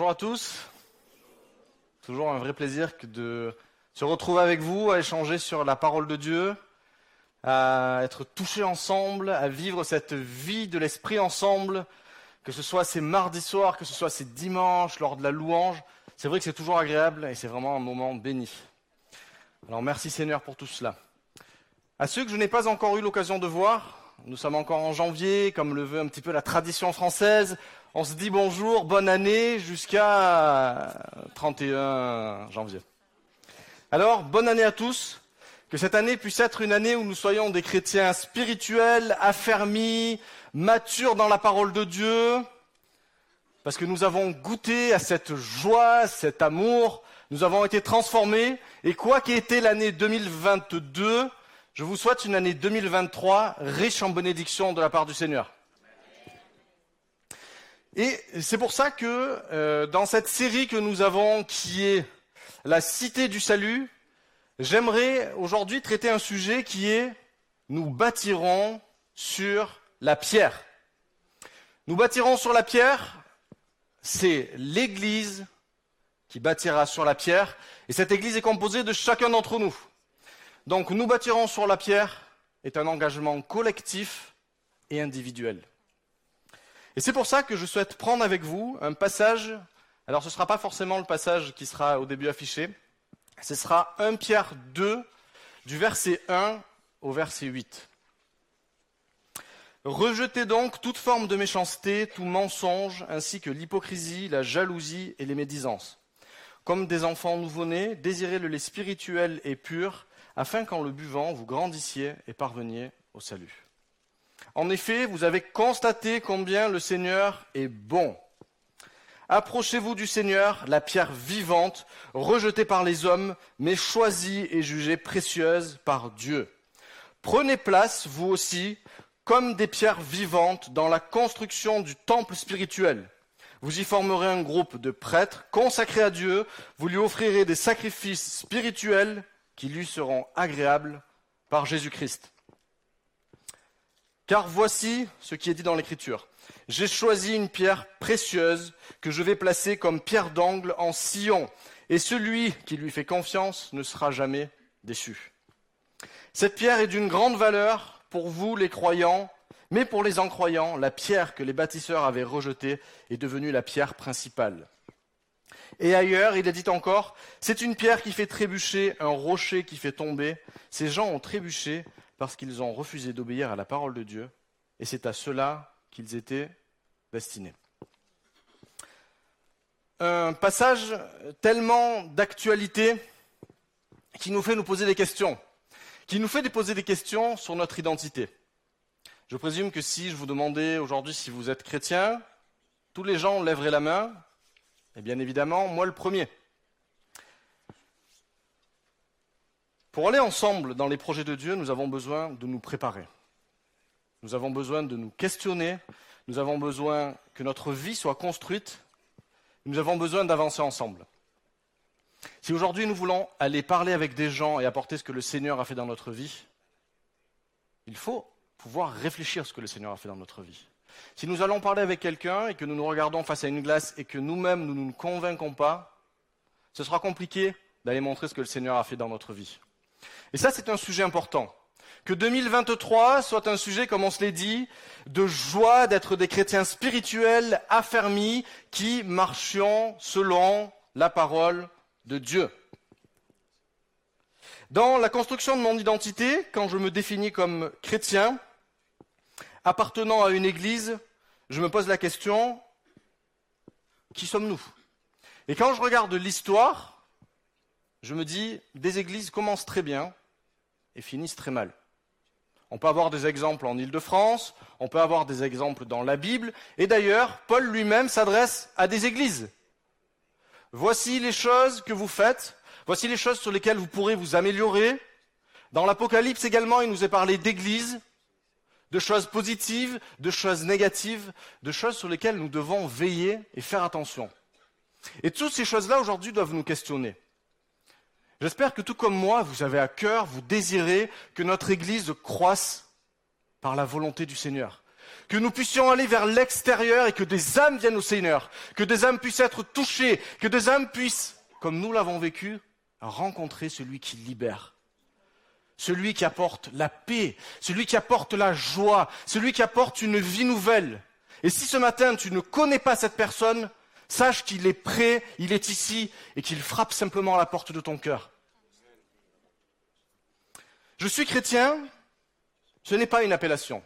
à tous. Toujours un vrai plaisir de se retrouver avec vous, à échanger sur la parole de Dieu, à être touchés ensemble, à vivre cette vie de l'esprit ensemble, que ce soit ces mardis soirs, que ce soit ces dimanches, lors de la louange. C'est vrai que c'est toujours agréable et c'est vraiment un moment béni. Alors merci Seigneur pour tout cela. À ceux que je n'ai pas encore eu l'occasion de voir, nous sommes encore en janvier, comme le veut un petit peu la tradition française. On se dit bonjour, bonne année jusqu'à 31 janvier. Alors, bonne année à tous. Que cette année puisse être une année où nous soyons des chrétiens spirituels, affermis, matures dans la parole de Dieu, parce que nous avons goûté à cette joie, cet amour, nous avons été transformés, et quoi qu'ait été l'année 2022, je vous souhaite une année 2023 riche en bénédictions de la part du Seigneur. Et c'est pour ça que euh, dans cette série que nous avons, qui est la cité du salut, j'aimerais aujourd'hui traiter un sujet qui est nous bâtirons sur la pierre. Nous bâtirons sur la pierre, c'est l'Église qui bâtira sur la pierre, et cette Église est composée de chacun d'entre nous. Donc nous bâtirons sur la pierre est un engagement collectif et individuel. Et c'est pour ça que je souhaite prendre avec vous un passage. Alors ce ne sera pas forcément le passage qui sera au début affiché. Ce sera 1 Pierre 2, du verset 1 au verset 8. Rejetez donc toute forme de méchanceté, tout mensonge, ainsi que l'hypocrisie, la jalousie et les médisances. Comme des enfants nouveau-nés, désirez le lait spirituel et pur, afin qu'en le buvant, vous grandissiez et parveniez au salut. En effet, vous avez constaté combien le Seigneur est bon. Approchez-vous du Seigneur, la pierre vivante, rejetée par les hommes, mais choisie et jugée précieuse par Dieu. Prenez place, vous aussi, comme des pierres vivantes dans la construction du temple spirituel. Vous y formerez un groupe de prêtres consacrés à Dieu, vous lui offrirez des sacrifices spirituels qui lui seront agréables par Jésus-Christ. Car voici ce qui est dit dans l'Écriture. J'ai choisi une pierre précieuse que je vais placer comme pierre d'angle en Sion, et celui qui lui fait confiance ne sera jamais déçu. Cette pierre est d'une grande valeur pour vous les croyants, mais pour les incroyants, la pierre que les bâtisseurs avaient rejetée est devenue la pierre principale. Et ailleurs, il est dit encore, c'est une pierre qui fait trébucher, un rocher qui fait tomber. Ces gens ont trébuché parce qu'ils ont refusé d'obéir à la parole de Dieu, et c'est à cela qu'ils étaient destinés. Un passage tellement d'actualité qui nous fait nous poser des questions, qui nous fait poser des questions sur notre identité. Je présume que si je vous demandais aujourd'hui si vous êtes chrétien, tous les gens lèveraient la main, et bien évidemment, moi le premier. Pour aller ensemble dans les projets de Dieu, nous avons besoin de nous préparer. Nous avons besoin de nous questionner. Nous avons besoin que notre vie soit construite. Nous avons besoin d'avancer ensemble. Si aujourd'hui nous voulons aller parler avec des gens et apporter ce que le Seigneur a fait dans notre vie, il faut pouvoir réfléchir à ce que le Seigneur a fait dans notre vie. Si nous allons parler avec quelqu'un et que nous nous regardons face à une glace et que nous-mêmes nous ne nous convainquons pas, ce sera compliqué d'aller montrer ce que le Seigneur a fait dans notre vie. Et ça, c'est un sujet important. Que 2023 soit un sujet, comme on se l'est dit, de joie d'être des chrétiens spirituels affermis qui marchions selon la parole de Dieu. Dans la construction de mon identité, quand je me définis comme chrétien, appartenant à une église, je me pose la question, qui sommes-nous? Et quand je regarde l'histoire, je me dis, des églises commencent très bien, et finissent très mal. On peut avoir des exemples en Île-de-France, on peut avoir des exemples dans la Bible, et d'ailleurs, Paul lui-même s'adresse à des églises. Voici les choses que vous faites, voici les choses sur lesquelles vous pourrez vous améliorer. Dans l'Apocalypse également, il nous est parlé d'églises, de choses positives, de choses négatives, de choses sur lesquelles nous devons veiller et faire attention. Et toutes ces choses-là aujourd'hui doivent nous questionner. J'espère que tout comme moi, vous avez à cœur, vous désirez que notre Église croisse par la volonté du Seigneur. que nous puissions aller vers l'extérieur et que des âmes viennent au Seigneur, que des âmes puissent être touchées, que des âmes puissent, comme nous l'avons vécu, rencontrer celui qui libère, celui qui apporte la paix, celui qui apporte la joie, celui qui apporte une vie nouvelle. Et si ce matin tu ne connais pas cette personne, sache qu'il est prêt, il est ici et qu'il frappe simplement à la porte de ton cœur. Je suis chrétien, ce n'est pas une appellation,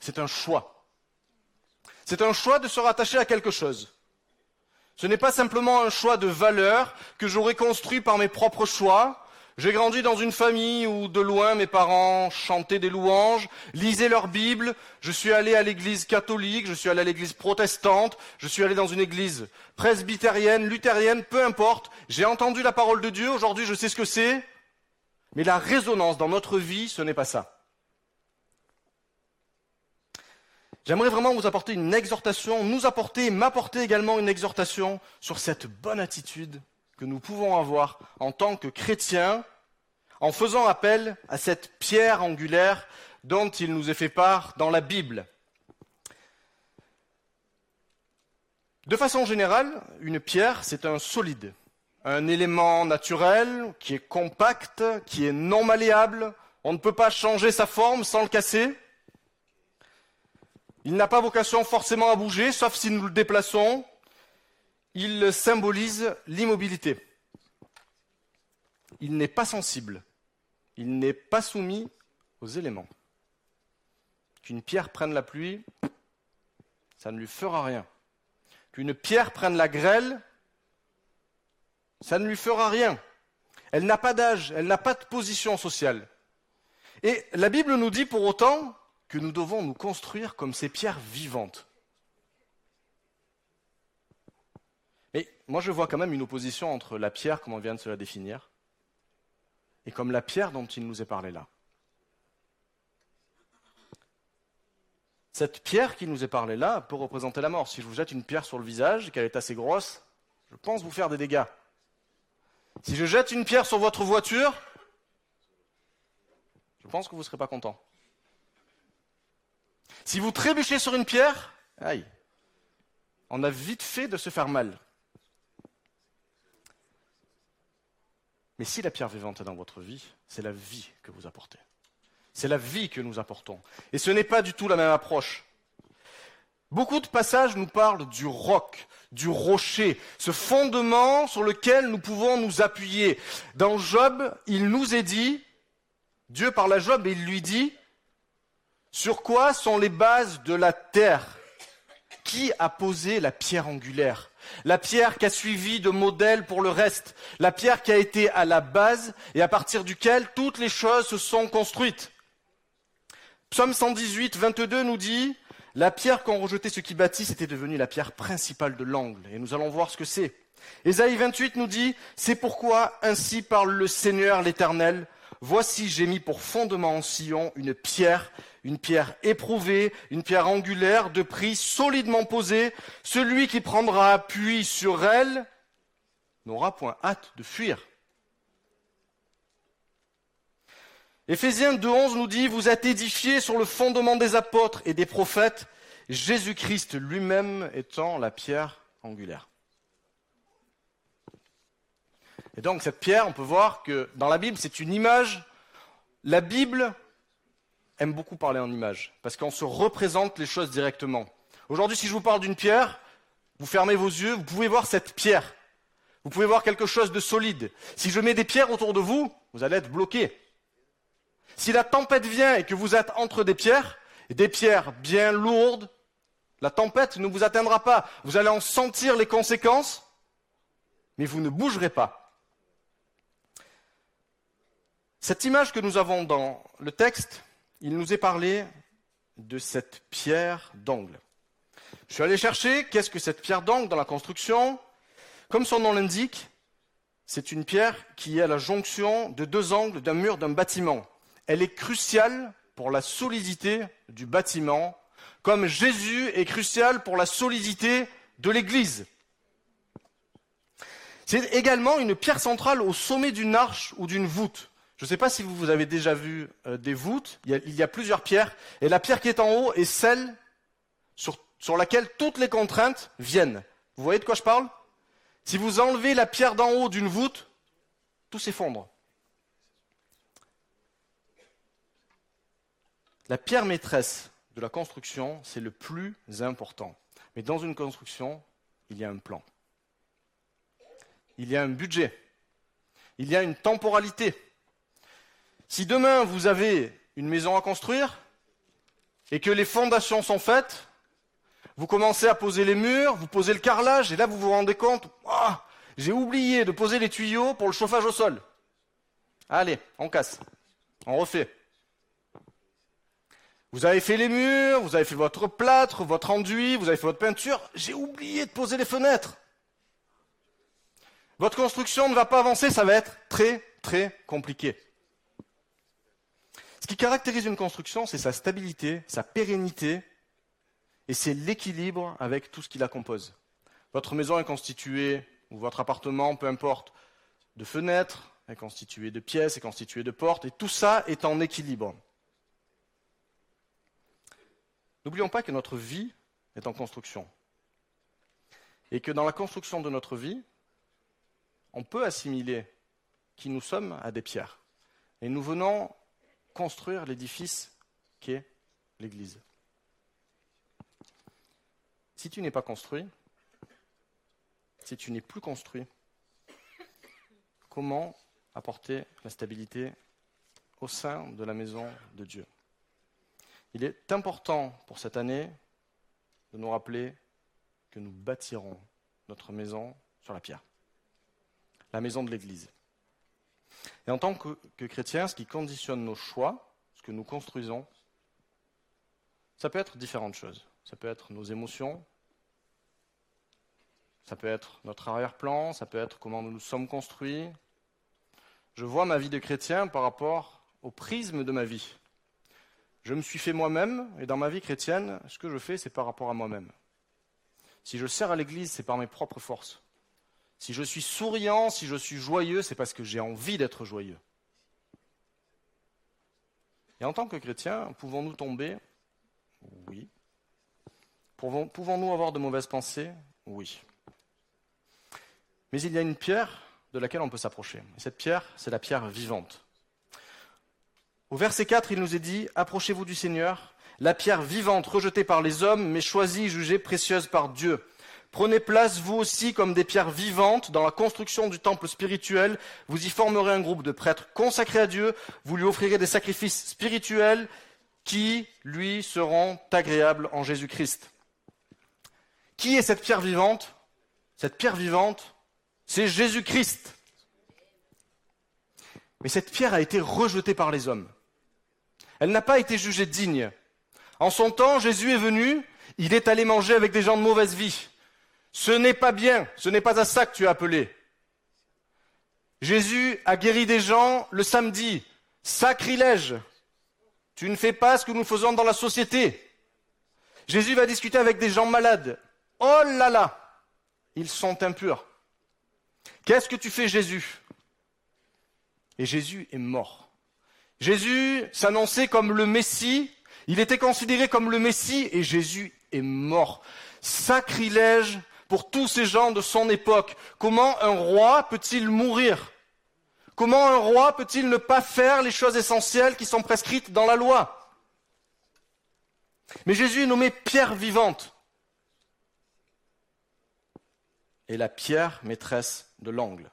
c'est un choix. C'est un choix de se rattacher à quelque chose. Ce n'est pas simplement un choix de valeur que j'aurais construit par mes propres choix. J'ai grandi dans une famille où de loin mes parents chantaient des louanges, lisaient leur Bible, je suis allé à l'église catholique, je suis allé à l'église protestante, je suis allé dans une église presbytérienne, luthérienne, peu importe. J'ai entendu la parole de Dieu, aujourd'hui je sais ce que c'est, mais la résonance dans notre vie, ce n'est pas ça. J'aimerais vraiment vous apporter une exhortation, nous apporter, m'apporter également une exhortation sur cette bonne attitude que nous pouvons avoir en tant que chrétiens, en faisant appel à cette pierre angulaire dont il nous est fait part dans la Bible. De façon générale, une pierre, c'est un solide, un élément naturel qui est compact, qui est non malléable. On ne peut pas changer sa forme sans le casser. Il n'a pas vocation forcément à bouger, sauf si nous le déplaçons. Il symbolise l'immobilité. Il n'est pas sensible. Il n'est pas soumis aux éléments. Qu'une pierre prenne la pluie, ça ne lui fera rien. Qu'une pierre prenne la grêle, ça ne lui fera rien. Elle n'a pas d'âge, elle n'a pas de position sociale. Et la Bible nous dit pour autant que nous devons nous construire comme ces pierres vivantes. Mais moi je vois quand même une opposition entre la pierre, comme on vient de se la définir, et comme la pierre dont il nous est parlé là. Cette pierre qui nous est parlée là peut représenter la mort. Si je vous jette une pierre sur le visage, qu'elle est assez grosse, je pense vous faire des dégâts. Si je jette une pierre sur votre voiture, je pense que vous ne serez pas content. Si vous trébuchez sur une pierre, aïe, on a vite fait de se faire mal. Mais si la pierre vivante est dans votre vie, c'est la vie que vous apportez. C'est la vie que nous apportons. Et ce n'est pas du tout la même approche. Beaucoup de passages nous parlent du roc, du rocher, ce fondement sur lequel nous pouvons nous appuyer. Dans Job, il nous est dit, Dieu parle à Job et il lui dit, sur quoi sont les bases de la terre? Qui a posé la pierre angulaire? La pierre qui a suivi de modèle pour le reste, la pierre qui a été à la base et à partir duquel toutes les choses se sont construites. Psaume 118, 22 nous dit, la pierre qu'ont rejeté ceux qui bâtissent était devenue la pierre principale de l'angle, et nous allons voir ce que c'est. Ésaïe 28 nous dit, c'est pourquoi ainsi parle le Seigneur l'Éternel, Voici, j'ai mis pour fondement en Sion une pierre, une pierre éprouvée, une pierre angulaire de prix solidement posée. Celui qui prendra appui sur elle n'aura point hâte de fuir. Éphésiens 2.11 nous dit, vous êtes édifiés sur le fondement des apôtres et des prophètes, Jésus-Christ lui-même étant la pierre angulaire. Et donc cette pierre, on peut voir que dans la Bible, c'est une image. La Bible aime beaucoup parler en images, parce qu'on se représente les choses directement. Aujourd'hui, si je vous parle d'une pierre, vous fermez vos yeux, vous pouvez voir cette pierre. Vous pouvez voir quelque chose de solide. Si je mets des pierres autour de vous, vous allez être bloqué. Si la tempête vient et que vous êtes entre des pierres, des pierres bien lourdes, la tempête ne vous atteindra pas. Vous allez en sentir les conséquences, mais vous ne bougerez pas. Cette image que nous avons dans le texte, il nous est parlé de cette pierre d'angle. Je suis allé chercher qu'est-ce que cette pierre d'angle dans la construction. Comme son nom l'indique, c'est une pierre qui est à la jonction de deux angles d'un mur d'un bâtiment. Elle est cruciale pour la solidité du bâtiment, comme Jésus est crucial pour la solidité de l'Église. C'est également une pierre centrale au sommet d'une arche ou d'une voûte. Je ne sais pas si vous avez déjà vu euh, des voûtes, il y, a, plusieurs pierres, et la pierre qui est en haut est celle sur laquelle toutes les contraintes viennent. Vous voyez de quoi je parle? Si vous enlevez la pierre d'en haut d'une voûte, tout s'effondre. La pierre maîtresse de la construction, c'est le plus important. Mais dans une construction, il y a un plan. Il y a un budget. Il y a une temporalité. Si demain vous avez une maison à construire et que les fondations sont faites, vous commencez à poser les murs, vous posez le carrelage et là vous vous rendez compte, ah, j'ai oublié de poser les tuyaux pour le chauffage au sol. Allez, on casse. On refait. Vous avez fait les murs, vous avez fait votre plâtre, votre enduit, vous avez fait votre peinture. J'ai oublié de poser les fenêtres. Votre construction ne va pas avancer, ça va être très, très compliqué. Ce qui caractérise une construction, c'est sa stabilité, sa pérennité, et c'est l'équilibre avec tout ce qui la compose. Votre maison est constituée, ou votre appartement, peu importe, de fenêtres, est constitué de pièces, est constitué de portes, et tout ça est en équilibre. N'oublions pas que notre vie est en construction. Et que dans la construction de notre vie, on peut assimiler qui nous sommes à des pierres. Et nous venons construire l'édifice qu'est l'Église. Si tu n'es pas construit, si tu n'es plus construit, comment apporter la stabilité au sein de la maison de Dieu? Il est important pour cette année de nous rappeler que nous bâtirons notre maison sur la pierre, la maison de l'Église. Et en tant que, que chrétiens, ce qui conditionne nos choix, ce que nous construisons, ça peut être différentes choses. Ça peut être nos émotions, ça peut être notre arrière-plan, ça peut être comment nous nous sommes construits. Je vois ma vie de chrétien par rapport au prisme de ma vie. Je me suis fait moi-même, et dans ma vie chrétienne, ce que je fais, c'est par rapport à moi-même. Si je sers à l'Église, c'est par mes propres forces. Si je suis souriant, si je suis joyeux, c'est parce que j'ai envie d'être joyeux. Et en tant que chrétien, pouvons-nous tomber? Oui. Pouvons-nous avoir de mauvaises pensées? Oui. Mais il y a une pierre de laquelle on peut s'approcher. Et cette pierre, c'est la pierre vivante. Au verset 4, il nous est dit, Approchez-vous du Seigneur, la pierre vivante rejetée par les hommes, mais choisie, jugée précieuse par Dieu. Prenez place, vous aussi, comme des pierres vivantes dans la construction du temple spirituel. Vous y formerez un groupe de prêtres consacrés à Dieu. Vous lui offrirez des sacrifices spirituels qui, lui, seront agréables en Jésus-Christ. Qui est cette pierre vivante? Cette pierre vivante, c'est Jésus-Christ. Mais cette pierre a été rejetée par les hommes. Elle n'a pas été jugée digne. En son temps, Jésus est venu, il est allé manger avec des gens de mauvaise vie. Ce n'est pas bien, ce n'est pas à ça que tu es appelé. Jésus a guéri des gens le samedi. Sacrilège. Tu ne fais pas ce que nous faisons dans la société. Jésus va discuter avec des gens malades. Oh là là, ils sont impurs. Qu'est-ce que tu fais Jésus? Et Jésus est mort. Jésus s'annonçait comme le Messie, il était considéré comme le Messie et Jésus est mort. Sacrilège pour tous ces gens de son époque. Comment un roi peut-il mourir? Comment un roi peut-il ne pas faire les choses essentielles qui sont prescrites dans la loi? Mais Jésus est nommé pierre vivante. Et la pierre maîtresse de l'angle.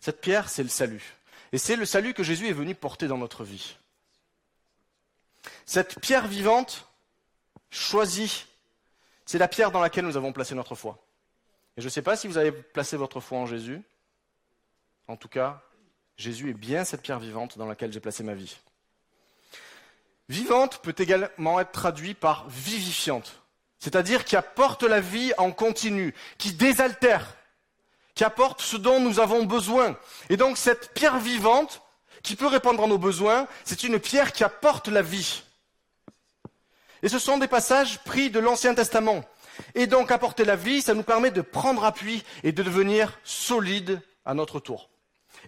Cette pierre, c'est le salut. Et c'est le salut que Jésus est venu porter dans notre vie. Cette pierre vivante, choisie c'est la pierre dans laquelle nous avons placé notre foi. Et je ne sais pas si vous avez placé votre foi en Jésus. En tout cas, Jésus est bien cette pierre vivante dans laquelle j'ai placé ma vie. Vivante peut également être traduit par vivifiante, c'est-à-dire qui apporte la vie en continu, qui désaltère, qui apporte ce dont nous avons besoin. Et donc cette pierre vivante, qui peut répondre à nos besoins, c'est une pierre qui apporte la vie. Et ce sont des passages pris de l'Ancien Testament. Et donc apporter la vie, ça nous permet de prendre appui et de devenir solide à notre tour.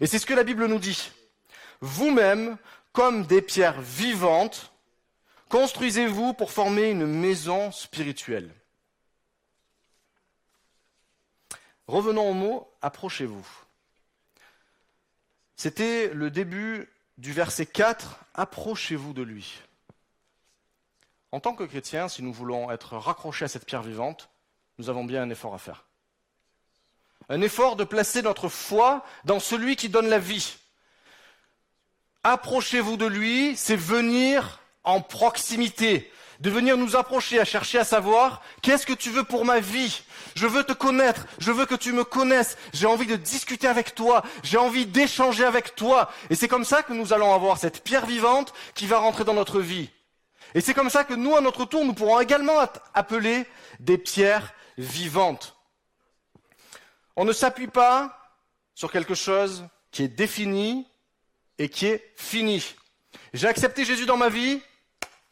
Et c'est ce que la Bible nous dit. Vous-même, comme des pierres vivantes, Construisez-vous pour former une maison spirituelle. Revenons au mot approchez-vous. C'était le début du verset 4, approchez-vous de lui. En tant que chrétiens, si nous voulons être raccrochés à cette pierre vivante, nous avons bien un effort à faire. Un effort de placer notre foi dans celui qui donne la vie. Approchez-vous de lui, c'est venir en proximité, de venir nous approcher, à chercher à savoir qu'est-ce que tu veux pour ma vie? Je veux te connaître, je veux que tu me connaisses, j'ai envie de discuter avec toi, j'ai envie d'échanger avec toi. Et c'est comme ça que nous allons avoir cette pierre vivante qui va rentrer dans notre vie. Et c'est comme ça que nous, à notre tour, nous pourrons également appeler des pierres vivantes. On ne s'appuie pas sur quelque chose qui est défini et qui est fini. J'ai accepté Jésus dans ma vie,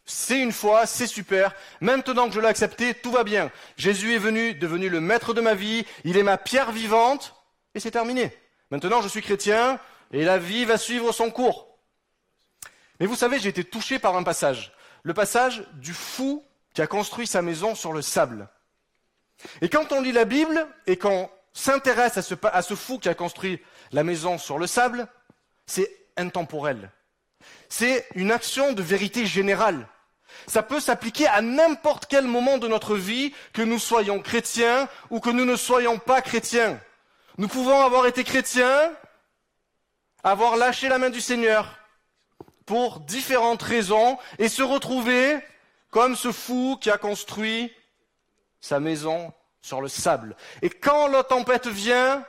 c'est une fois, c'est super. Maintenant que je l'ai accepté, tout va bien. Jésus est venu, devenu le maître de ma vie, il est ma pierre vivante, et c'est terminé. Maintenant, je suis chrétien, et la vie va suivre son cours. Mais vous savez, j'ai été touché par un passage. Le passage du fou qui a construit sa maison sur le sable. Et quand on lit la Bible, et qu'on s'intéresse à ce, fou qui a construit la maison sur le sable, c'est intemporel. C'est une action de vérité générale. Ça peut s'appliquer à n'importe quel moment de notre vie, que nous soyons chrétiens ou que nous ne soyons pas chrétiens. Nous pouvons avoir été chrétiens, avoir lâché la main du Seigneur pour différentes raisons et se retrouver comme ce fou qui a construit sa maison sur le sable. Et quand la tempête vient,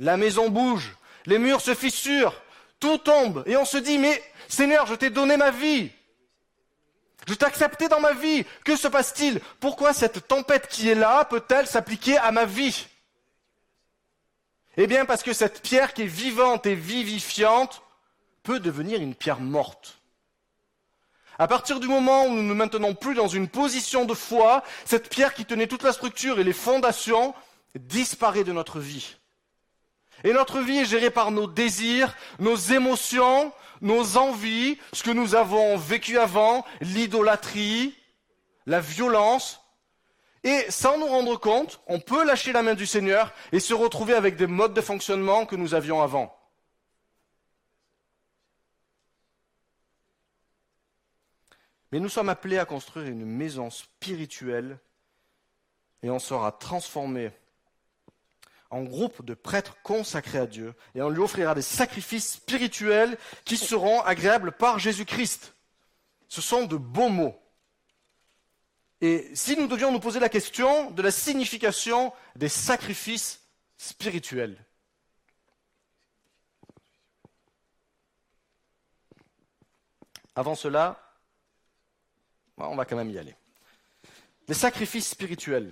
la maison bouge, les murs se fissurent, tout tombe et on se dit mais Seigneur, je t'ai donné ma vie. Je t'ai accepté dans ma vie. Que se passe-t-il? Pourquoi cette tempête qui est là peut-elle s'appliquer à ma vie? Eh bien parce que cette pierre qui est vivante et vivifiante peut devenir une pierre morte. À partir du moment où nous ne maintenons plus dans une position de foi, cette pierre qui tenait toute la structure et les fondations disparaît de notre vie. Et notre vie est gérée par nos désirs, nos émotions, nos envies, ce que nous avons vécu avant, l'idolâtrie, la violence. Et sans nous rendre compte, on peut lâcher la main du Seigneur et se retrouver avec des modes de fonctionnement que nous avions avant. Mais nous sommes appelés à construire une maison spirituelle et on sera transformé en groupe de prêtres consacrés à Dieu et on lui offrira des sacrifices spirituels qui seront agréables par Jésus-Christ. Ce sont de beaux mots. Et si nous devions nous poser la question de la signification des sacrifices spirituels, avant cela, on va quand même y aller. Les sacrifices spirituels.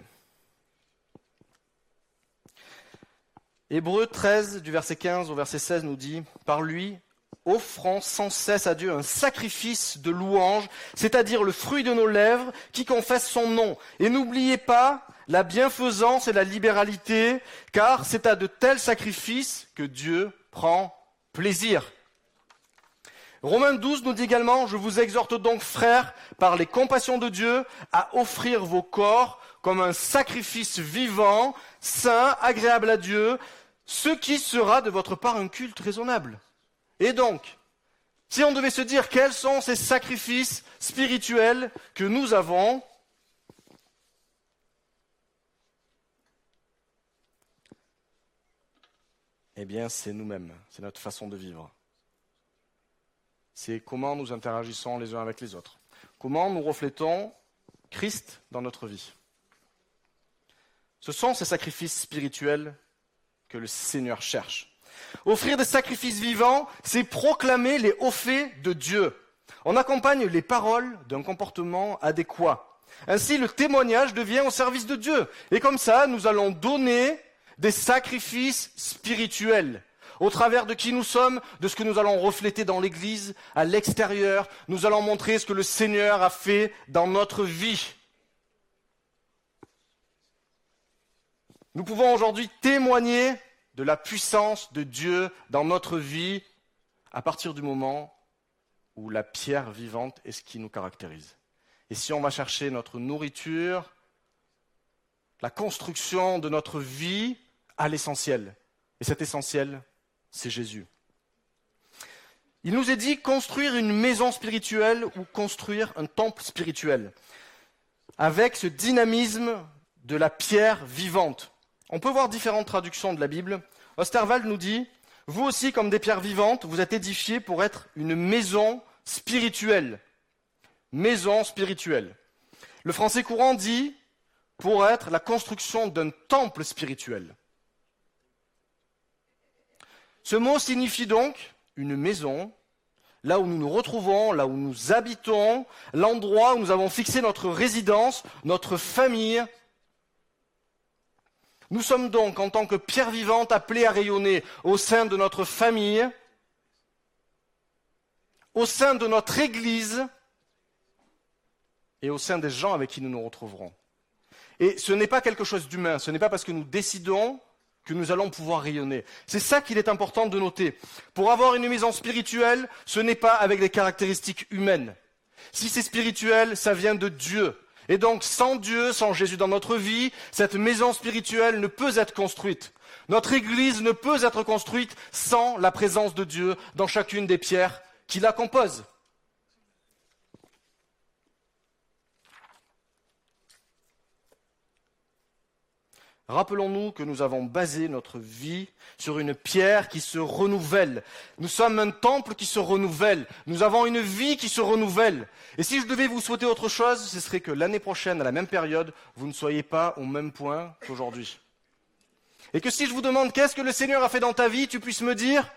Hébreu 13, du verset 15 au verset 16, nous dit Par lui, offrons sans cesse à Dieu un sacrifice de louange, c'est-à-dire le fruit de nos lèvres qui confesse son nom. Et n'oubliez pas la bienfaisance et la libéralité, car c'est à de tels sacrifices que Dieu prend plaisir. Romains 12 nous dit également, je vous exhorte donc, frères, par les compassions de Dieu, à offrir vos corps comme un sacrifice vivant, saint, agréable à Dieu, ce qui sera de votre part un culte raisonnable. Et donc, si on devait se dire quels sont ces sacrifices spirituels que nous avons, eh bien c'est nous-mêmes, c'est notre façon de vivre. C'est comment nous interagissons les uns avec les autres. Comment nous reflétons Christ dans notre vie. Ce sont ces sacrifices spirituels que le Seigneur cherche. Offrir des sacrifices vivants, c'est proclamer les hauts faits de Dieu. On accompagne les paroles d'un comportement adéquat. Ainsi, le témoignage devient au service de Dieu. Et comme ça, nous allons donner des sacrifices spirituels. Au travers de qui nous sommes, de ce que nous allons refléter dans l'Église, à l'extérieur, nous allons montrer ce que le Seigneur a fait dans notre vie. Nous pouvons aujourd'hui témoigner de la puissance de Dieu dans notre vie à partir du moment où la pierre vivante est ce qui nous caractérise. Et si on va chercher notre nourriture, la construction de notre vie à l'essentiel. Et cet essentiel, c'est Jésus. Il nous est dit construire une maison spirituelle ou construire un temple spirituel, avec ce dynamisme de la pierre vivante. On peut voir différentes traductions de la Bible. Osterwald nous dit, vous aussi, comme des pierres vivantes, vous êtes édifiés pour être une maison spirituelle. Maison spirituelle. Le français courant dit pour être la construction d'un temple spirituel. Ce mot signifie donc une maison, là où nous nous retrouvons, là où nous habitons, l'endroit où nous avons fixé notre résidence, notre famille. Nous sommes donc, en tant que pierre vivante, appelés à rayonner au sein de notre famille, au sein de notre Église et au sein des gens avec qui nous nous retrouverons. Et ce n'est pas quelque chose d'humain, ce n'est pas parce que nous décidons que nous allons pouvoir rayonner. C'est ça qu'il est important de noter. Pour avoir une maison spirituelle, ce n'est pas avec des caractéristiques humaines. Si c'est spirituel, ça vient de Dieu. Et donc, sans Dieu, sans Jésus dans notre vie, cette maison spirituelle ne peut être construite. Notre Église ne peut être construite sans la présence de Dieu dans chacune des pierres qui la composent. Rappelons-nous que nous avons basé notre vie sur une pierre qui se renouvelle. Nous sommes un temple qui se renouvelle. Nous avons une vie qui se renouvelle. Et si je devais vous souhaiter autre chose, ce serait que l'année prochaine, à la même période, vous ne soyez pas au même point qu'aujourd'hui. Et que si je vous demande qu'est-ce que le Seigneur a fait dans ta vie, tu puisses me dire,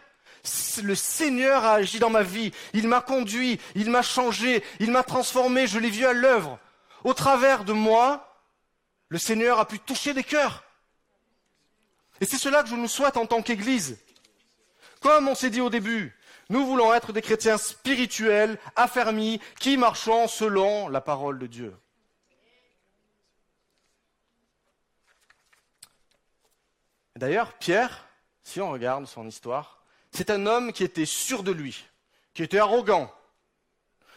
le Seigneur a agi dans ma vie. Il m'a conduit, il m'a changé, il m'a transformé, je l'ai vu à l'œuvre. Au travers de moi, le Seigneur a pu toucher des cœurs. Et c'est cela que je nous souhaite en tant qu'Église. Comme on s'est dit au début, nous voulons être des chrétiens spirituels, affermis, qui marchons selon la parole de Dieu. D'ailleurs, Pierre, si on regarde son histoire, c'est un homme qui était sûr de lui, qui était arrogant.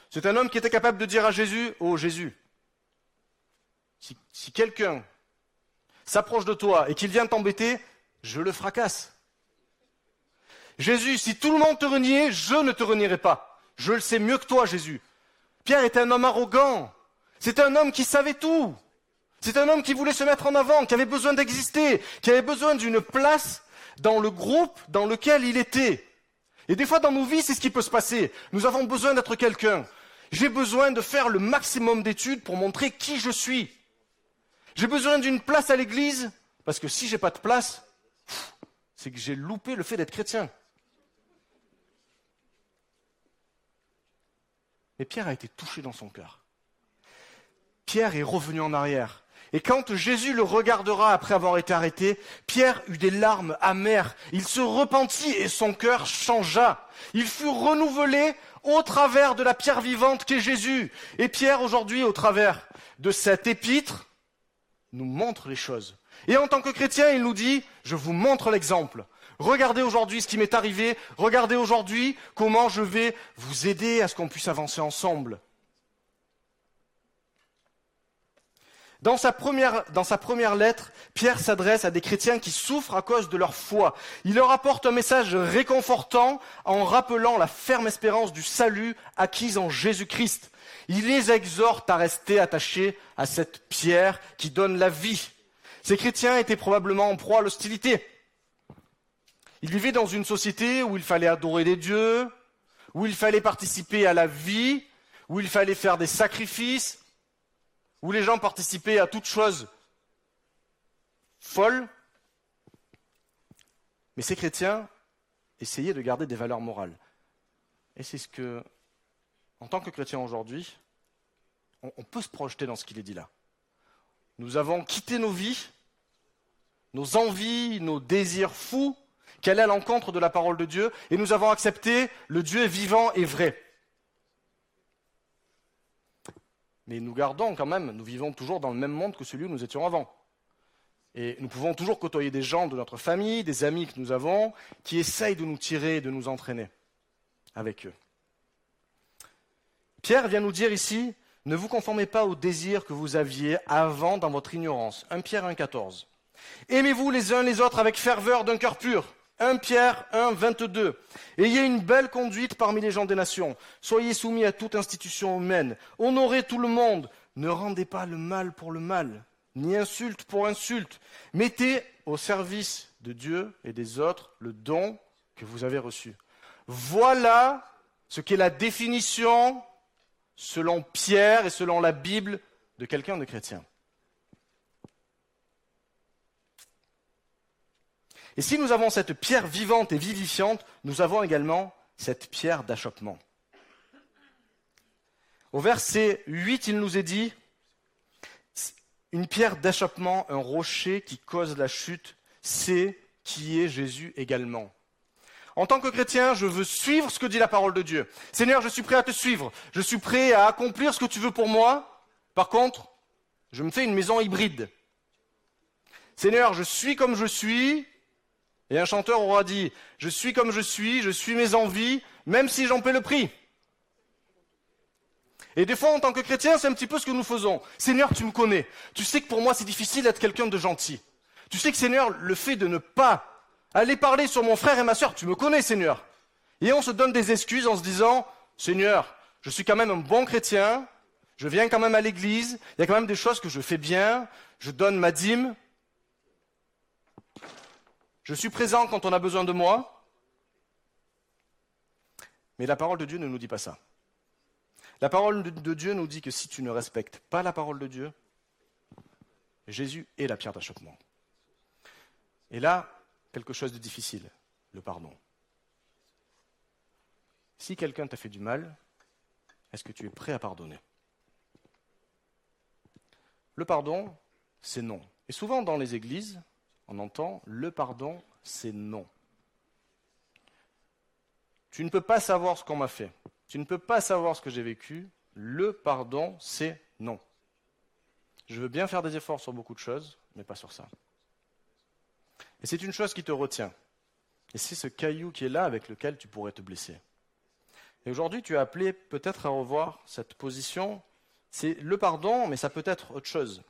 C'est un homme qui était capable de dire à Jésus, Oh Jésus, si, quelqu'un s'approche de toi et qu'il vient t'embêter, je le fracasse. Jésus, si tout le monde te reniait, je ne te renierai pas. Je le sais mieux que toi, Jésus. Pierre était un homme arrogant. C'était un homme qui savait tout. C'est un homme qui voulait se mettre en avant, qui avait besoin d'exister, qui avait besoin d'une place dans le groupe dans lequel il était. Et des fois dans nos vies, c'est ce qui peut se passer. Nous avons besoin d'être quelqu'un. J'ai besoin de faire le maximum d'études pour montrer qui je suis. J'ai besoin d'une place à l'église, parce que si j'ai pas de place, c'est que j'ai loupé le fait d'être chrétien. Mais Pierre a été touché dans son cœur. Pierre est revenu en arrière. Et quand Jésus le regardera après avoir été arrêté, Pierre eut des larmes amères. Il se repentit et son cœur changea. Il fut renouvelé au travers de la pierre vivante qu'est Jésus. Et Pierre, aujourd'hui, au travers de cet épître, nous montre les choses. Et en tant que chrétien, il nous dit, je vous montre l'exemple. Regardez aujourd'hui ce qui m'est arrivé, regardez aujourd'hui comment je vais vous aider à ce qu'on puisse avancer ensemble. Dans sa, première, lettre, Pierre s'adresse à des chrétiens qui souffrent à cause de leur foi. Il leur apporte un message réconfortant en rappelant la ferme espérance du salut acquise en Jésus-Christ. Il les exhorte à rester attachés à cette pierre qui donne la vie. Ces chrétiens étaient probablement en proie à l'hostilité. Ils vivaient dans une société où il fallait adorer des dieux, où il fallait participer à la vie, où il fallait faire des sacrifices, où les gens participaient à toutes choses folles. Mais ces chrétiens essayaient de garder des valeurs morales. Et c'est ce que en tant que chrétien aujourd'hui, on, peut se projeter dans ce qu'il est dit là. Nous avons quitté nos vies, nos envies, nos désirs fous, qui allaient à l'encontre de la parole de Dieu, et nous avons accepté le Dieu vivant et vrai. Mais nous gardons quand même, nous vivons toujours dans le même monde que celui où nous étions avant. Et nous pouvons toujours côtoyer des gens de notre famille, des amis que nous avons, qui essayent de nous tirer, de nous entraîner avec eux. Pierre vient nous dire ici, ne vous conformez pas aux désirs que vous aviez avant dans votre ignorance. 1 Pierre 1,14. Aimez-vous les uns les autres avec ferveur d'un cœur pur. 1 Pierre 1, 22. Ayez une belle conduite parmi les gens des nations. Soyez soumis à toute institution humaine. Honorez tout le monde. Ne rendez pas le mal pour le mal, ni insulte pour insulte. Mettez au service de Dieu et des autres le don que vous avez reçu. Voilà ce qu'est la définition, selon Pierre et selon la Bible, de quelqu'un de chrétien. Et si nous avons cette pierre vivante et vivifiante, nous avons également cette pierre d'achoppement. Au verset 8, il nous est dit, une pierre d'achoppement, un rocher qui cause la chute, c'est qui est Jésus également. En tant que chrétien, je veux suivre ce que dit la parole de Dieu. Seigneur, je suis prêt à te suivre. Je suis prêt à accomplir ce que tu veux pour moi. Par contre, je me fais une maison hybride. Seigneur, je suis comme je suis, et un chanteur aura dit, je suis comme je suis, je suis mes envies, même si j'en paie le prix. Et des fois, en tant que chrétien, c'est un petit peu ce que nous faisons. Seigneur, tu me connais. Tu sais que pour moi, c'est difficile d'être quelqu'un de gentil. Tu sais que, Seigneur, le fait de ne pas aller parler sur mon frère et ma soeur, tu me connais, Seigneur. Et on se donne des excuses en se disant, Seigneur, je suis quand même un bon chrétien, je viens quand même à l'église, il y a quand même des choses que je fais bien, je donne ma dîme, je suis présent quand on a besoin de moi. Mais la parole de Dieu ne nous dit pas ça. La parole de Dieu nous dit que si tu ne respectes pas la parole de Dieu, Jésus est la pierre d'achoppement. Et là, quelque chose de difficile, le pardon. Si quelqu'un t'a fait du mal, est-ce que tu es prêt à pardonner? Le pardon, c'est non. Et souvent dans les églises, on entend le pardon, c'est non. Tu ne peux pas savoir ce qu'on m'a fait. Tu ne peux pas savoir ce que j'ai vécu. Le pardon, c'est non. Je veux bien faire des efforts sur beaucoup de choses, mais pas sur ça. Et c'est une chose qui te retient. Et c'est ce caillou qui est là avec lequel tu pourrais te blesser. Et aujourd'hui, tu es appelé peut-être à revoir cette position. C'est le pardon, mais ça peut être autre chose.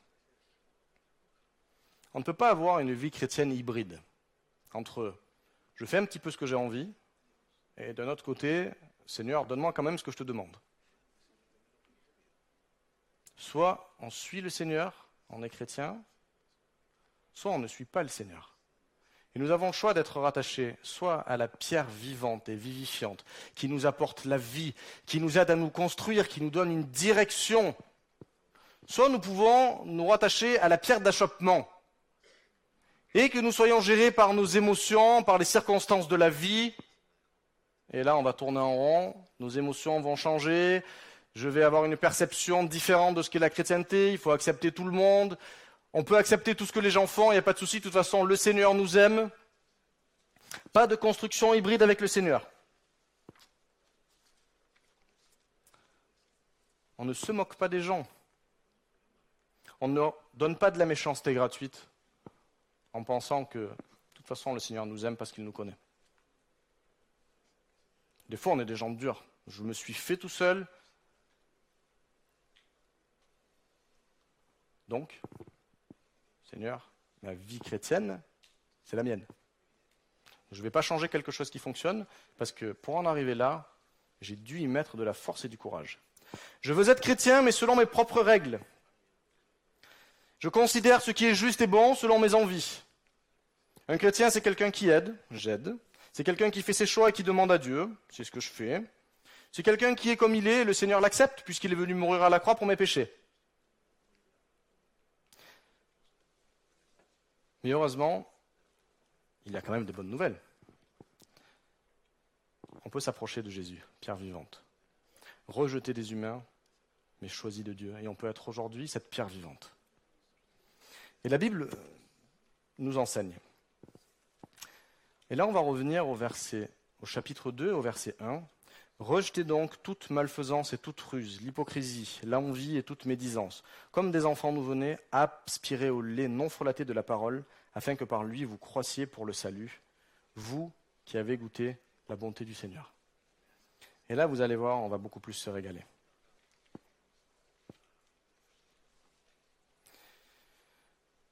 On ne peut pas avoir une vie chrétienne hybride entre je fais un petit peu ce que j'ai envie et d'un autre côté, Seigneur, donne-moi quand même ce que je te demande. Soit on suit le Seigneur, on est chrétien, soit on ne suit pas le Seigneur. Et nous avons le choix d'être rattachés soit à la pierre vivante et vivifiante qui nous apporte la vie, qui nous aide à nous construire, qui nous donne une direction, soit nous pouvons nous rattacher à la pierre d'achoppement et que nous soyons gérés par nos émotions, par les circonstances de la vie. Et là, on va tourner en rond, nos émotions vont changer, je vais avoir une perception différente de ce qu'est la chrétienté, il faut accepter tout le monde, on peut accepter tout ce que les gens font, il n'y a pas de souci, de toute façon, le Seigneur nous aime. Pas de construction hybride avec le Seigneur. On ne se moque pas des gens. On ne donne pas de la méchanceté gratuite en pensant que, de toute façon, le Seigneur nous aime parce qu'il nous connaît. Des fois, on est des gens durs. Je me suis fait tout seul. Donc, Seigneur, ma vie chrétienne, c'est la mienne. Je ne vais pas changer quelque chose qui fonctionne, parce que pour en arriver là, j'ai dû y mettre de la force et du courage. Je veux être chrétien, mais selon mes propres règles. Je considère ce qui est juste et bon selon mes envies. Un chrétien, c'est quelqu'un qui aide, j'aide. C'est quelqu'un qui fait ses choix et qui demande à Dieu, c'est ce que je fais. C'est quelqu'un qui est comme il est, le Seigneur l'accepte puisqu'il est venu mourir à la croix pour mes péchés. Mais heureusement, il y a quand même de bonnes nouvelles. On peut s'approcher de Jésus, pierre vivante. Rejeter des humains, mais choisi de Dieu. Et on peut être aujourd'hui cette pierre vivante. Et la Bible nous enseigne et là, on va revenir au verset, au chapitre 2, au verset 1. Rejetez donc toute malfaisance et toute ruse, l'hypocrisie, l'envie et toute médisance. Comme des enfants nouveau-nés, aspirez au lait non frelaté de la parole, afin que par lui vous croissiez pour le salut, vous qui avez goûté la bonté du Seigneur. Et là, vous allez voir, on va beaucoup plus se régaler.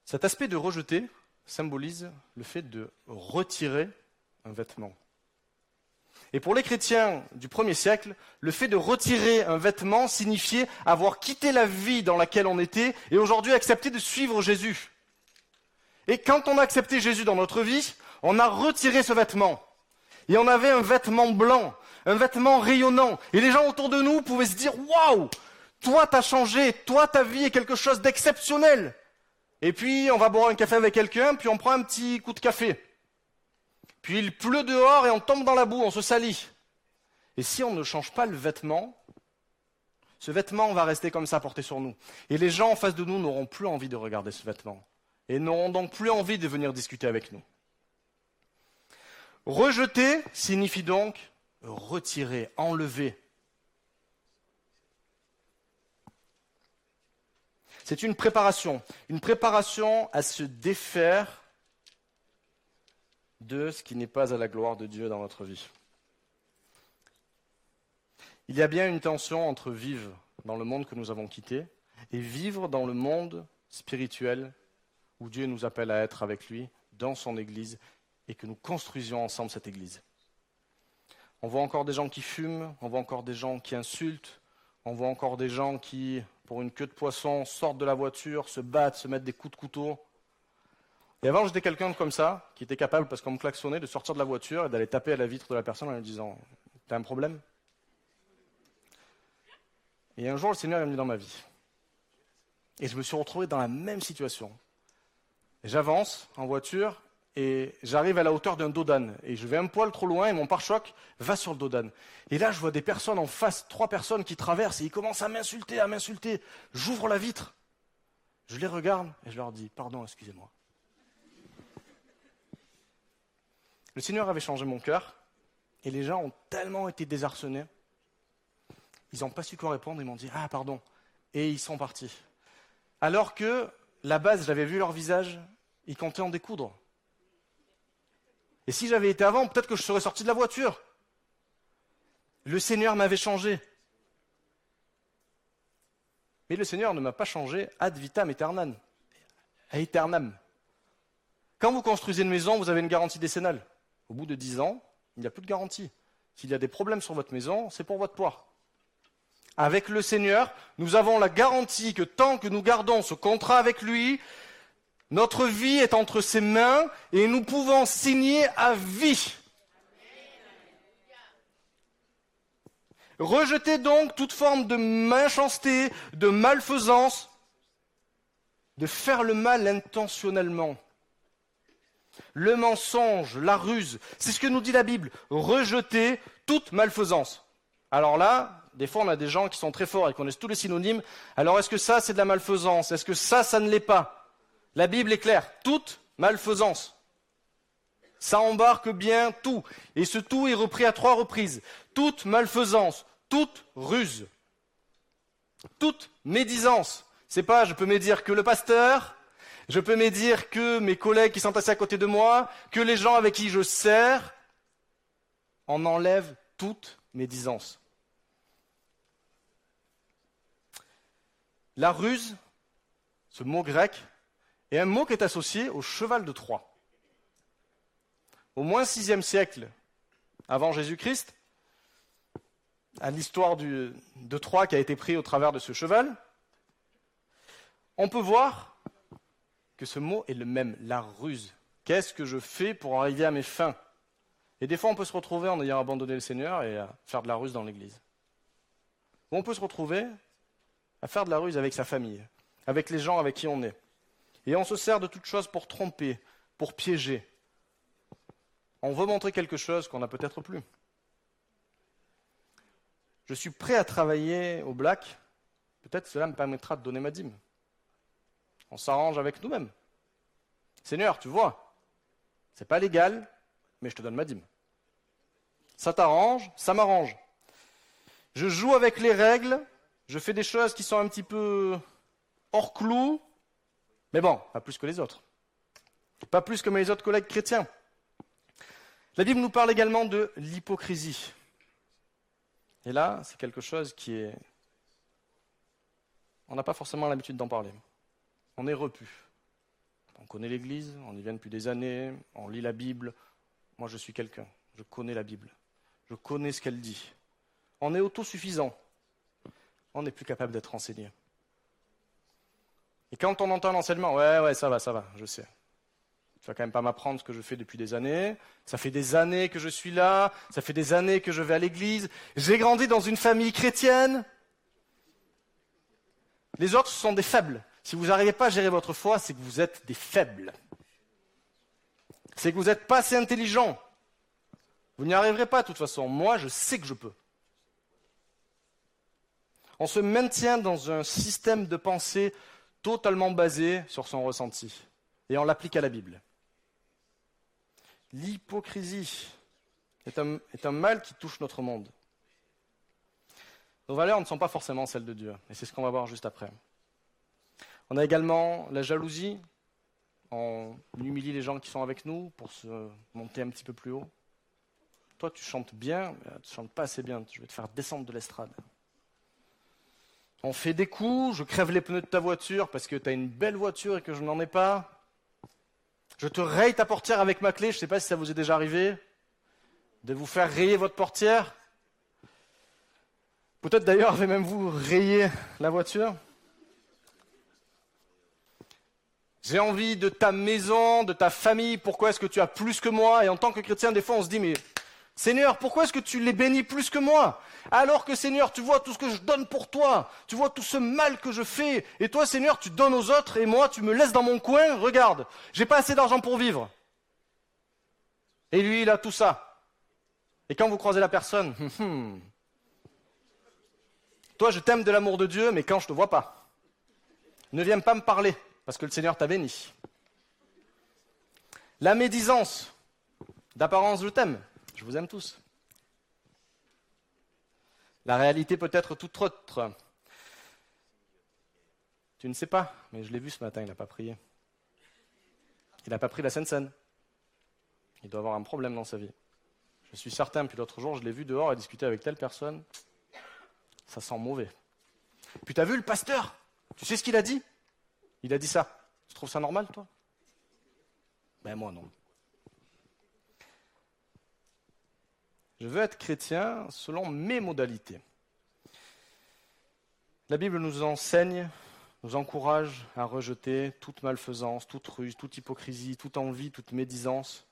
Cet aspect de rejeter symbolise le fait de retirer un vêtement. Et pour les chrétiens du premier siècle, le fait de retirer un vêtement signifiait avoir quitté la vie dans laquelle on était et aujourd'hui accepter de suivre Jésus. Et quand on a accepté Jésus dans notre vie, on a retiré ce vêtement. Et on avait un vêtement blanc, un vêtement rayonnant. Et les gens autour de nous pouvaient se dire, waouh, toi t'as changé, toi ta vie est quelque chose d'exceptionnel. Et puis on va boire un café avec quelqu'un, puis on prend un petit coup de café. Puis il pleut dehors et on tombe dans la boue, on se salit. Et si on ne change pas le vêtement, ce vêtement va rester comme ça porté sur nous. Et les gens en face de nous n'auront plus envie de regarder ce vêtement. Et n'auront donc plus envie de venir discuter avec nous. Rejeter signifie donc retirer, enlever. C'est une préparation, une préparation à se défaire de ce qui n'est pas à la gloire de Dieu dans notre vie. Il y a bien une tension entre vivre dans le monde que nous avons quitté et vivre dans le monde spirituel où Dieu nous appelle à être avec lui, dans son Église, et que nous construisions ensemble cette Église. On voit encore des gens qui fument, on voit encore des gens qui insultent, on voit encore des gens qui, pour une queue de poisson, sortent de la voiture, se battent, se mettent des coups de couteau. Et avant, j'étais quelqu'un comme ça, qui était capable, parce qu'on me klaxonnait, de sortir de la voiture et d'aller taper à la vitre de la personne en lui disant T'as un problème? Et un jour, le Seigneur est venu dans ma vie. Et je me suis retrouvé dans la même situation. J'avance en voiture et j'arrive à la hauteur d'un dodan. Et je vais un poil trop loin et mon pare-choc va sur le dodan. Et là, je vois des personnes en face, trois personnes qui traversent et ils commencent à m'insulter, à m'insulter. J'ouvre la vitre. Je les regarde et je leur dis Pardon, excusez-moi. Le Seigneur avait changé mon cœur et les gens ont tellement été désarçonnés. Ils n'ont pas su quoi répondre. Ils m'ont dit Ah, pardon. Et ils sont partis. Alors que, la base, j'avais vu leur visage, ils comptaient en découdre. Et si j'avais été avant, peut-être que je serais sorti de la voiture. Le Seigneur m'avait changé. Mais le Seigneur ne m'a pas changé ad vitam aeternam. Quand vous construisez une maison, vous avez une garantie décennale. Au bout de dix ans, il n'y a plus de garantie. S'il y a des problèmes sur votre maison, c'est pour votre poids. Avec le Seigneur, nous avons la garantie que tant que nous gardons ce contrat avec lui, notre vie est entre ses mains et nous pouvons signer à vie. Rejetez donc toute forme de méchanceté, de malfaisance, de faire le mal intentionnellement. Le mensonge, la ruse, c'est ce que nous dit la Bible. Rejetez toute malfaisance. Alors là, des fois on a des gens qui sont très forts et connaissent tous les synonymes. Alors est-ce que ça c'est de la malfaisance? Est-ce que ça, ça ne l'est pas? La Bible est claire, toute malfaisance. Ça embarque bien tout. Et ce tout est repris à trois reprises. Toute malfaisance, toute ruse, toute médisance. C'est pas je peux médire que le pasteur, je peux médire que mes collègues qui sont assis à côté de moi, que les gens avec qui je sers. On enlève toute médisance. La ruse, ce mot grec, et un mot qui est associé au cheval de Troie. Au moins 6e siècle avant Jésus-Christ, à l'histoire de Troie qui a été pris au travers de ce cheval, on peut voir que ce mot est le même, la ruse. Qu'est-ce que je fais pour arriver à mes fins? Et des fois, on peut se retrouver en ayant abandonné le Seigneur et à faire de la ruse dans l'Église. Ou on peut se retrouver à faire de la ruse avec sa famille, avec les gens avec qui on est. Et on se sert de toutes choses pour tromper, pour piéger. On veut montrer quelque chose qu'on n'a peut-être plus. Je suis prêt à travailler au black. Peut-être cela me permettra de donner ma dîme. On s'arrange avec nous-mêmes. Seigneur, tu vois, c'est pas légal, mais je te donne ma dîme. Ça t'arrange, ça m'arrange. Je joue avec les règles, je fais des choses qui sont un petit peu hors clou, mais bon, pas plus que les autres. Pas plus que mes autres collègues chrétiens. La Bible nous parle également de l'hypocrisie. Et là, c'est quelque chose qui est... On n'a pas forcément l'habitude d'en parler. On est repu. On connaît l'Église, on y vient depuis des années, on lit la Bible. Moi, je suis quelqu'un. Je connais la Bible. Je connais ce qu'elle dit. On est autosuffisant. On n'est plus capable d'être enseigné. Et quand on entend l'enseignement, ouais, ouais, ça va, ça va, je sais. Tu vas quand même pas m'apprendre ce que je fais depuis des années. Ça fait des années que je suis là. Ça fait des années que je vais à l'église. J'ai grandi dans une famille chrétienne. Les autres sont des faibles. Si vous n'arrivez pas à gérer votre foi, c'est que vous êtes des faibles. C'est que vous n'êtes pas assez intelligent. Vous n'y arriverez pas de toute façon. Moi, je sais que je peux. On se maintient dans un système de pensée totalement basé sur son ressenti. Et on l'applique à la Bible. L'hypocrisie est un, est un, mal qui touche notre monde. Nos valeurs ne sont pas forcément celles de Dieu, et c'est ce qu'on va voir juste après. On a également la jalousie. On humilie les gens qui sont avec nous pour se monter un petit peu plus haut. Toi, tu chantes bien, mais tu chantes pas assez bien. Je vais te faire descendre de l'estrade. On fait des coups, je crève les pneus de ta voiture parce que tu as une belle voiture et que je n'en ai pas. Je te raye ta portière avec ma clé, je ne sais pas si ça vous est déjà arrivé, de vous faire rayer votre portière. Peut-être d'ailleurs avez même vous rayé la voiture. J'ai envie de ta maison, de ta famille, pourquoi est-ce que tu as plus que moi? Et en tant que chrétien, des fois on se dit, mais Seigneur, pourquoi est-ce que tu les bénis plus que moi? Alors que Seigneur, tu vois tout ce que je donne pour toi, tu vois tout ce mal que je fais, et toi Seigneur, tu donnes aux autres, et moi tu me laisses dans mon coin, regarde, j'ai pas assez d'argent pour vivre. Et lui, il a tout ça. Et quand vous croisez la personne, hum, hum. toi je t'aime de l'amour de Dieu, mais quand je te vois pas, ne viens pas me parler, parce que le Seigneur t'a béni. La médisance, d'apparence je t'aime, je vous aime tous. La réalité peut être toute autre. Tu ne sais pas, mais je l'ai vu ce matin, il n'a pas prié. Il n'a pas pris la Sainte Seine. Il doit avoir un problème dans sa vie. Je suis certain, puis l'autre jour, je l'ai vu dehors et discuter avec telle personne. Ça sent mauvais. Puis tu as vu le pasteur? Tu sais ce qu'il a dit? Il a dit ça. Tu trouves ça normal, toi? Ben moi non. Je veux être chrétien selon mes modalités. La Bible nous enseigne, nous encourage à rejeter toute malfaisance, toute ruse, toute hypocrisie, toute envie, toute médisance.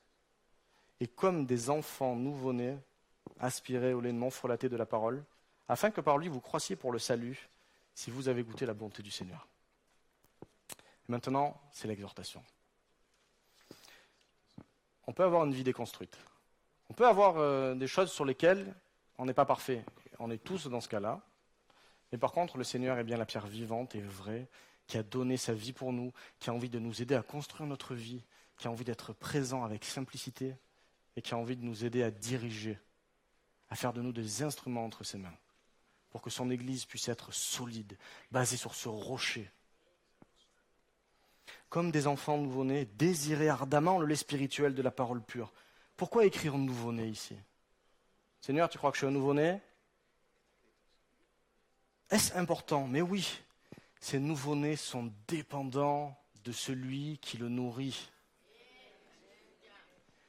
Et comme des enfants nouveau-nés, aspirez au lait non frelaté de la parole, afin que par lui vous croissiez pour le salut, si vous avez goûté la bonté du Seigneur. Maintenant, c'est l'exhortation. On peut avoir une vie déconstruite. On peut avoir euh, des choses sur lesquelles on n'est pas parfait. On est tous dans ce cas-là. Mais par contre, le Seigneur est bien la pierre vivante et vraie, qui a donné sa vie pour nous, qui a envie de nous aider à construire notre vie, qui a envie d'être présent avec simplicité et qui a envie de nous aider à diriger, à faire de nous des instruments entre ses mains, pour que son Église puisse être solide, basée sur ce rocher. Comme des enfants nouveau-nés, désirer ardemment le lait spirituel de la parole pure, pourquoi écrire nouveau-né ici? Seigneur, tu crois que je suis un nouveau-né? Est-ce important? Mais oui, ces nouveau-nés sont dépendants de celui qui le nourrit.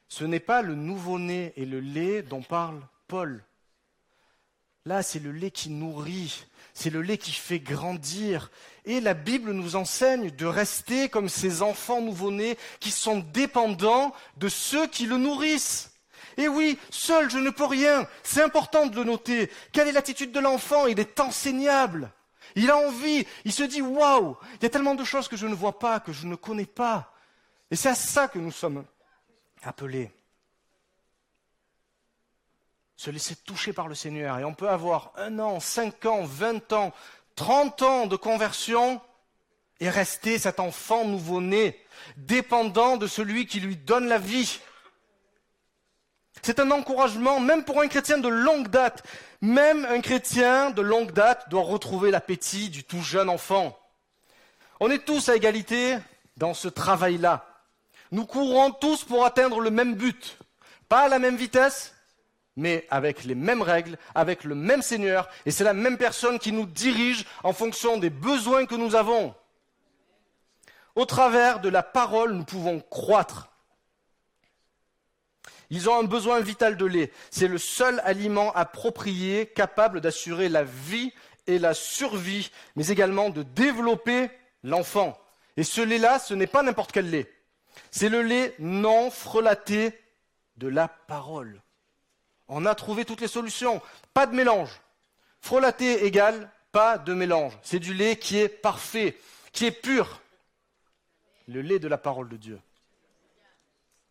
Ce n'est pas le nouveau-né et le lait dont parle Paul. Là, c'est le lait qui nourrit, c'est le lait qui fait grandir. Et la Bible nous enseigne de rester comme ces enfants nouveau-nés qui sont dépendants de ceux qui le nourrissent. Et oui, seul je ne peux rien. C'est important de le noter. Quelle est l'attitude de l'enfant? Il est enseignable. Il a envie. Il se dit waouh, il y a tellement de choses que je ne vois pas, que je ne connais pas. Et c'est à ça que nous sommes appelés se laisser toucher par le Seigneur. Et on peut avoir un an, cinq ans, vingt ans, trente ans de conversion et rester cet enfant nouveau-né, dépendant de celui qui lui donne la vie. C'est un encouragement, même pour un chrétien de longue date. Même un chrétien de longue date doit retrouver l'appétit du tout jeune enfant. On est tous à égalité dans ce travail-là. Nous courons tous pour atteindre le même but. Pas à la même vitesse, mais avec les mêmes règles, avec le même Seigneur, et c'est la même personne qui nous dirige en fonction des besoins que nous avons. Au travers de la parole, nous pouvons croître. Ils ont un besoin vital de lait. C'est le seul aliment approprié capable d'assurer la vie et la survie, mais également de développer l'enfant. Et ce lait-là, ce n'est pas n'importe quel lait. C'est le lait non frelaté de la parole. On a trouvé toutes les solutions. Pas de mélange. Frelaté égale pas de mélange. C'est du lait qui est parfait, qui est pur. Le lait de la parole de Dieu.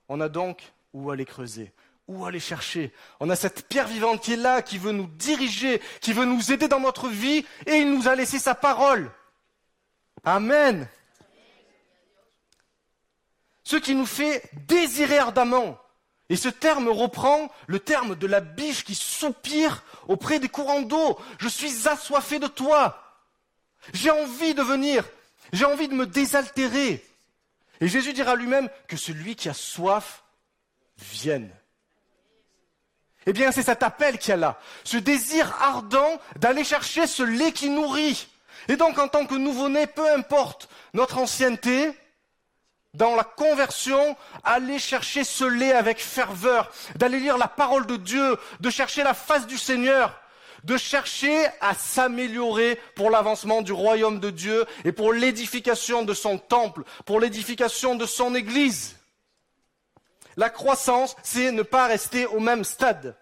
On a donc où aller creuser, où aller chercher. On a cette pierre vivante qui est là, qui veut nous diriger, qui veut nous aider dans notre vie, et il nous a laissé sa parole. Amen. Ce qui nous fait désirer ardemment. Et ce terme reprend le terme de la biche qui soupire auprès des courants d'eau. Je suis assoiffé de toi. J'ai envie de venir. J'ai envie de me désaltérer. Et Jésus dira lui-même que celui qui a soif vienne. Eh bien, c'est cet appel qu'il y a là, ce désir ardent d'aller chercher ce lait qui nourrit. Et donc, en tant que nouveau-né, peu importe notre ancienneté, dans la conversion, aller chercher ce lait avec ferveur, d'aller lire la parole de Dieu, de chercher la face du Seigneur, de chercher à s'améliorer pour l'avancement du royaume de Dieu et pour l'édification de son temple, pour l'édification de son Église. La croissance, c'est ne pas rester au même stade.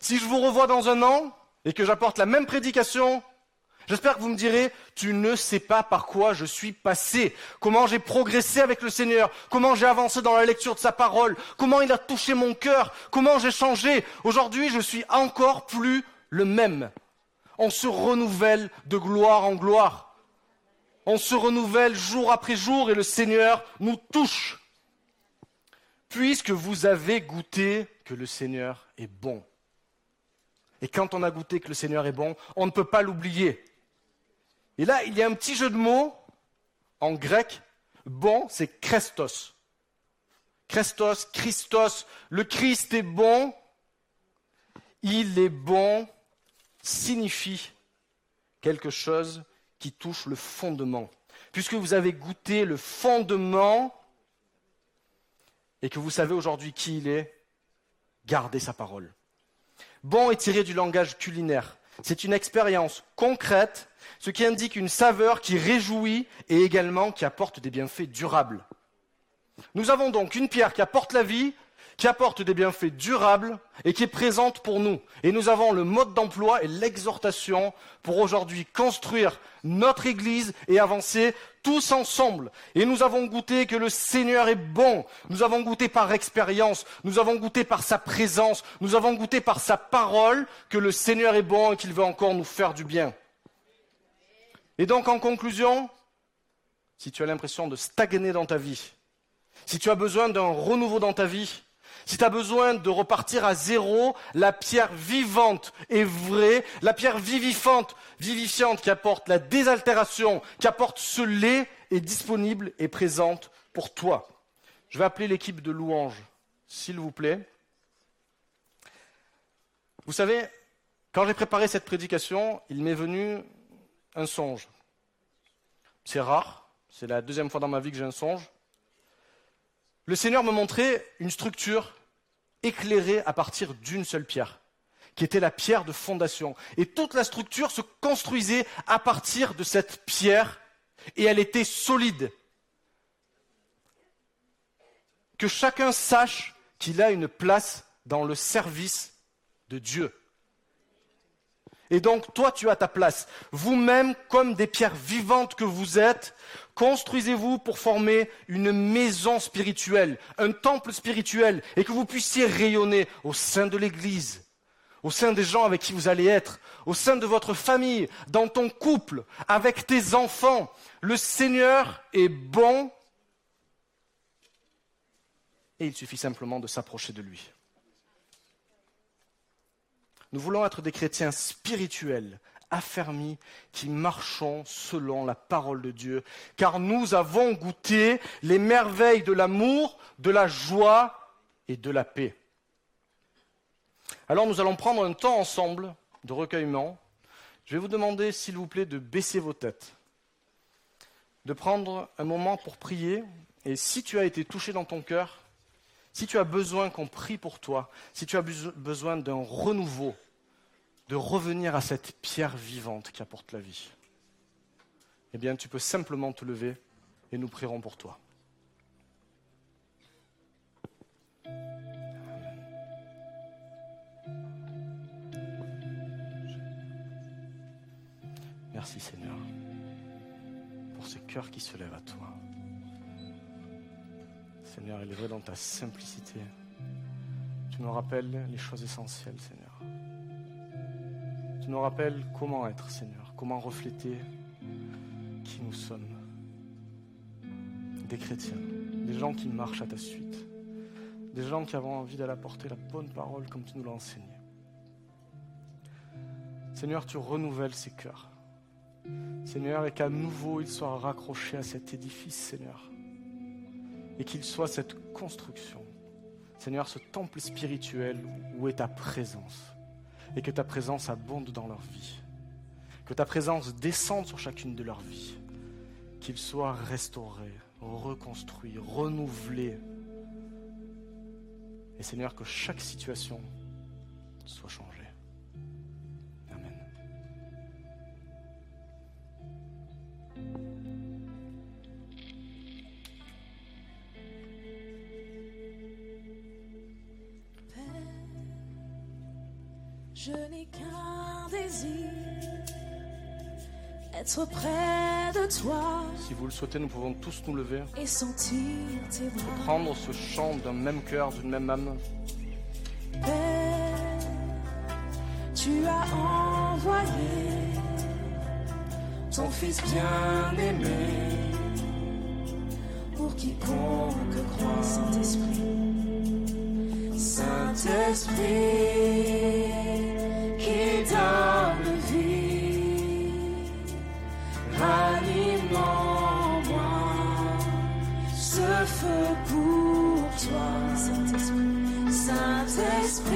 Si je vous revois dans un an et que j'apporte la même prédication, j'espère que vous me direz, tu ne sais pas par quoi je suis passé, comment j'ai progressé avec le Seigneur, comment j'ai avancé dans la lecture de sa parole, comment il a touché mon cœur, comment j'ai changé. Aujourd'hui, je suis encore plus le même. On se renouvelle de gloire en gloire. On se renouvelle jour après jour et le Seigneur nous touche puisque vous avez goûté que le Seigneur est bon. Et quand on a goûté que le Seigneur est bon, on ne peut pas l'oublier. Et là, il y a un petit jeu de mots en grec. Bon, c'est Christos. Christos, Christos, le Christ est bon. Il est bon signifie quelque chose qui touche le fondement. Puisque vous avez goûté le fondement et que vous savez aujourd'hui qui il est, gardez sa parole. Bon est tiré du langage culinaire. C'est une expérience concrète, ce qui indique une saveur qui réjouit et également qui apporte des bienfaits durables. Nous avons donc une pierre qui apporte la vie, qui apporte des bienfaits durables et qui est présente pour nous. Et nous avons le mode d'emploi et l'exhortation pour aujourd'hui construire notre Église et avancer tous ensemble. Et nous avons goûté que le Seigneur est bon. Nous avons goûté par expérience. Nous avons goûté par sa présence. Nous avons goûté par sa parole que le Seigneur est bon et qu'il veut encore nous faire du bien. Et donc en conclusion, si tu as l'impression de stagner dans ta vie, si tu as besoin d'un renouveau dans ta vie, si tu as besoin de repartir à zéro, la pierre vivante est vraie, la pierre vivifiante, vivifiante qui apporte la désaltération, qui apporte ce lait est disponible et présente pour toi. Je vais appeler l'équipe de louanges, s'il vous plaît. Vous savez, quand j'ai préparé cette prédication, il m'est venu un songe. C'est rare, c'est la deuxième fois dans ma vie que j'ai un songe le Seigneur me montrait une structure éclairée à partir d'une seule pierre, qui était la pierre de fondation. Et toute la structure se construisait à partir de cette pierre, et elle était solide. Que chacun sache qu'il a une place dans le service de Dieu. Et donc, toi, tu as ta place. Vous-même, comme des pierres vivantes que vous êtes, construisez-vous pour former une maison spirituelle, un temple spirituel, et que vous puissiez rayonner au sein de l'Église, au sein des gens avec qui vous allez être, au sein de votre famille, dans ton couple, avec tes enfants. Le Seigneur est bon, et il suffit simplement de s'approcher de lui. Nous voulons être des chrétiens spirituels, affermis, qui marchons selon la parole de Dieu, car nous avons goûté les merveilles de l'amour, de la joie et de la paix. Alors nous allons prendre un temps ensemble de recueillement. Je vais vous demander, s'il vous plaît, de baisser vos têtes. de prendre un moment pour prier. Et si tu as été touché dans ton cœur, si tu as besoin qu'on prie pour toi, si tu as besoin d'un renouveau, de revenir à cette pierre vivante qui apporte la vie, eh bien tu peux simplement te lever et nous prierons pour toi. Merci Seigneur pour ces cœurs qui se lèvent à toi. Seigneur, il est vrai dans ta simplicité. Tu nous rappelles les choses essentielles, Seigneur. Tu nous rappelles comment être, Seigneur, comment refléter qui nous sommes. Des chrétiens, des gens qui marchent à ta suite, des gens qui avons envie d'aller apporter la bonne parole comme tu nous l'as enseigné. Seigneur, tu renouvelles ces cœurs. Seigneur, et qu'à nouveau il soit raccroché à cet édifice, Seigneur. Et qu'il soit cette construction. Seigneur, ce temple spirituel où est ta présence. Et que ta présence abonde dans leur vie. Que ta présence descende sur chacune de leurs vies. Qu'ils soient restaurés, reconstruits, renouvelés. Et Seigneur, que chaque situation soit changée. Je n'ai qu'un désir, être près de toi. Si vous le souhaitez, nous pouvons tous nous lever et sentir tes bras. Prendre ce chant d'un même cœur, d'une même âme. Père, tu as envoyé ton Fils bien-aimé pour quiconque croit, Saint-Esprit. Saint-Esprit. Saint-Esprit,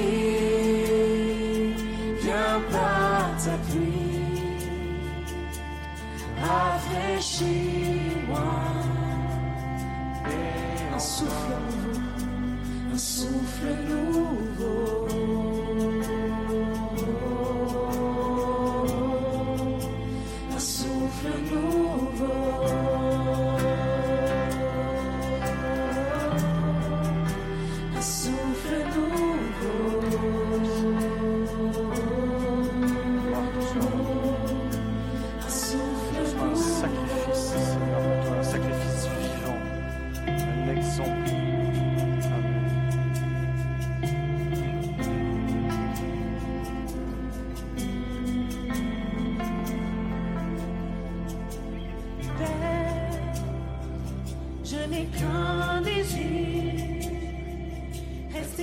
viens par ta pluie, rafraîchis.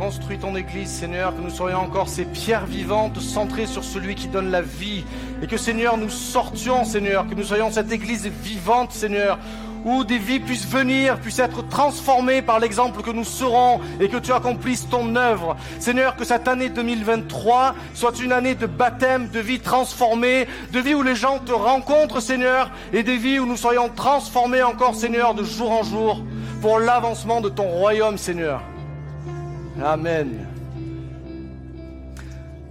encore construit ton Église, Seigneur, que nous soyons encore ces pierres vivantes centrées sur celui qui donne la vie. Et que, Seigneur, nous sortions, Seigneur, que nous soyons cette Église vivante, Seigneur, où des vies puissent venir, puissent être transformées par l'exemple que nous serons et que tu accomplisses ton œuvre. Seigneur, que cette année 2023 soit une année de baptême, de vie transformée, de vie où les gens te rencontrent, Seigneur, et des vies où nous soyons transformés encore, Seigneur, de jour en jour pour l'avancement de ton royaume, Seigneur. Amen.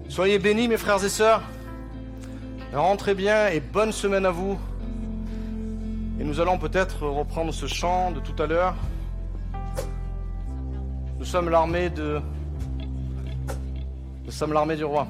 Soyez bénis, mes frères et sœurs. Rentrez bien et bonne semaine à vous. Et nous allons peut-être reprendre ce chant de tout à l'heure. Nous sommes l'armée de. Nous sommes l'armée du roi.